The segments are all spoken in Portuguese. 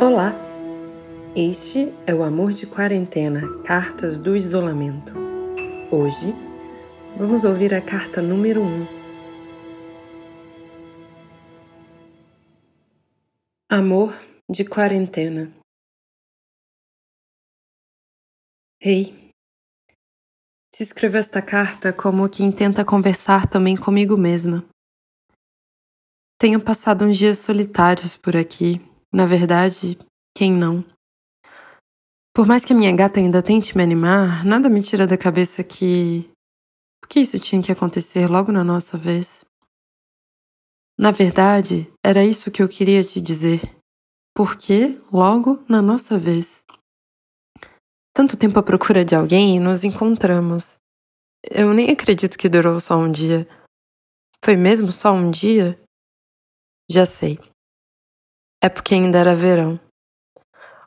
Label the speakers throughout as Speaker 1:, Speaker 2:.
Speaker 1: Olá! Este é o Amor de Quarentena Cartas do Isolamento. Hoje vamos ouvir a carta número 1. Amor de Quarentena. Ei, hey, se escreveu esta carta como quem tenta conversar também comigo mesma. Tenho passado uns dias solitários por aqui, na verdade, quem não? Por mais que a minha gata ainda tente me animar, nada me tira da cabeça que. Que isso tinha que acontecer logo na nossa vez? Na verdade, era isso que eu queria te dizer. Por que logo na nossa vez? Tanto tempo à procura de alguém e nos encontramos. Eu nem acredito que durou só um dia. Foi mesmo só um dia? Já sei. É porque ainda era verão.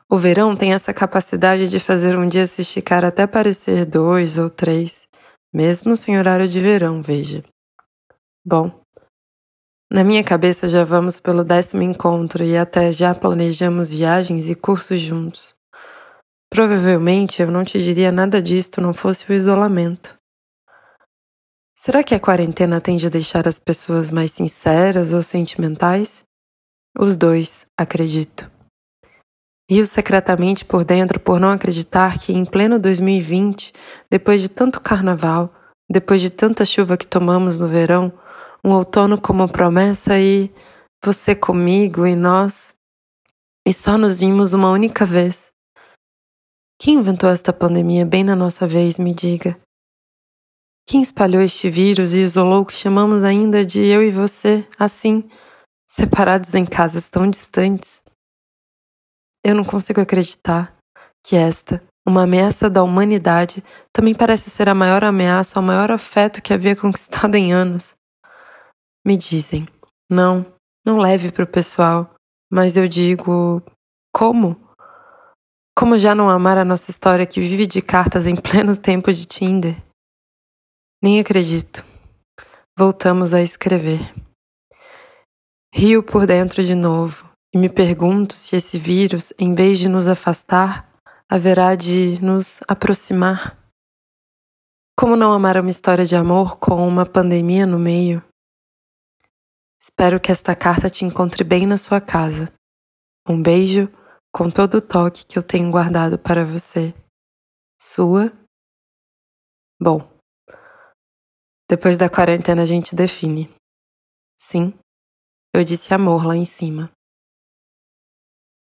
Speaker 1: O verão tem essa capacidade de fazer um dia se esticar até parecer dois ou três, mesmo sem horário de verão, veja. Bom, na minha cabeça já vamos pelo décimo encontro e até já planejamos viagens e cursos juntos. Provavelmente eu não te diria nada disto não fosse o isolamento. Será que a quarentena tende a deixar as pessoas mais sinceras ou sentimentais? Os dois, acredito. Rio secretamente por dentro por não acreditar que em pleno 2020, depois de tanto carnaval, depois de tanta chuva que tomamos no verão, um outono como promessa e você comigo e nós, e só nos vimos uma única vez. Quem inventou esta pandemia bem na nossa vez, me diga? Quem espalhou este vírus e isolou o que chamamos ainda de eu e você, assim, separados em casas tão distantes. Eu não consigo acreditar que esta, uma ameaça da humanidade, também parece ser a maior ameaça ao maior afeto que havia conquistado em anos. Me dizem, não, não leve para o pessoal, mas eu digo, como? Como já não amar a nossa história que vive de cartas em pleno tempo de Tinder? Nem acredito. Voltamos a escrever. Rio por dentro de novo e me pergunto se esse vírus, em vez de nos afastar, haverá de nos aproximar. Como não amar uma história de amor com uma pandemia no meio? Espero que esta carta te encontre bem na sua casa. Um beijo com todo o toque que eu tenho guardado para você. Sua. Bom, depois da quarentena a gente define. Sim, eu disse amor lá em cima.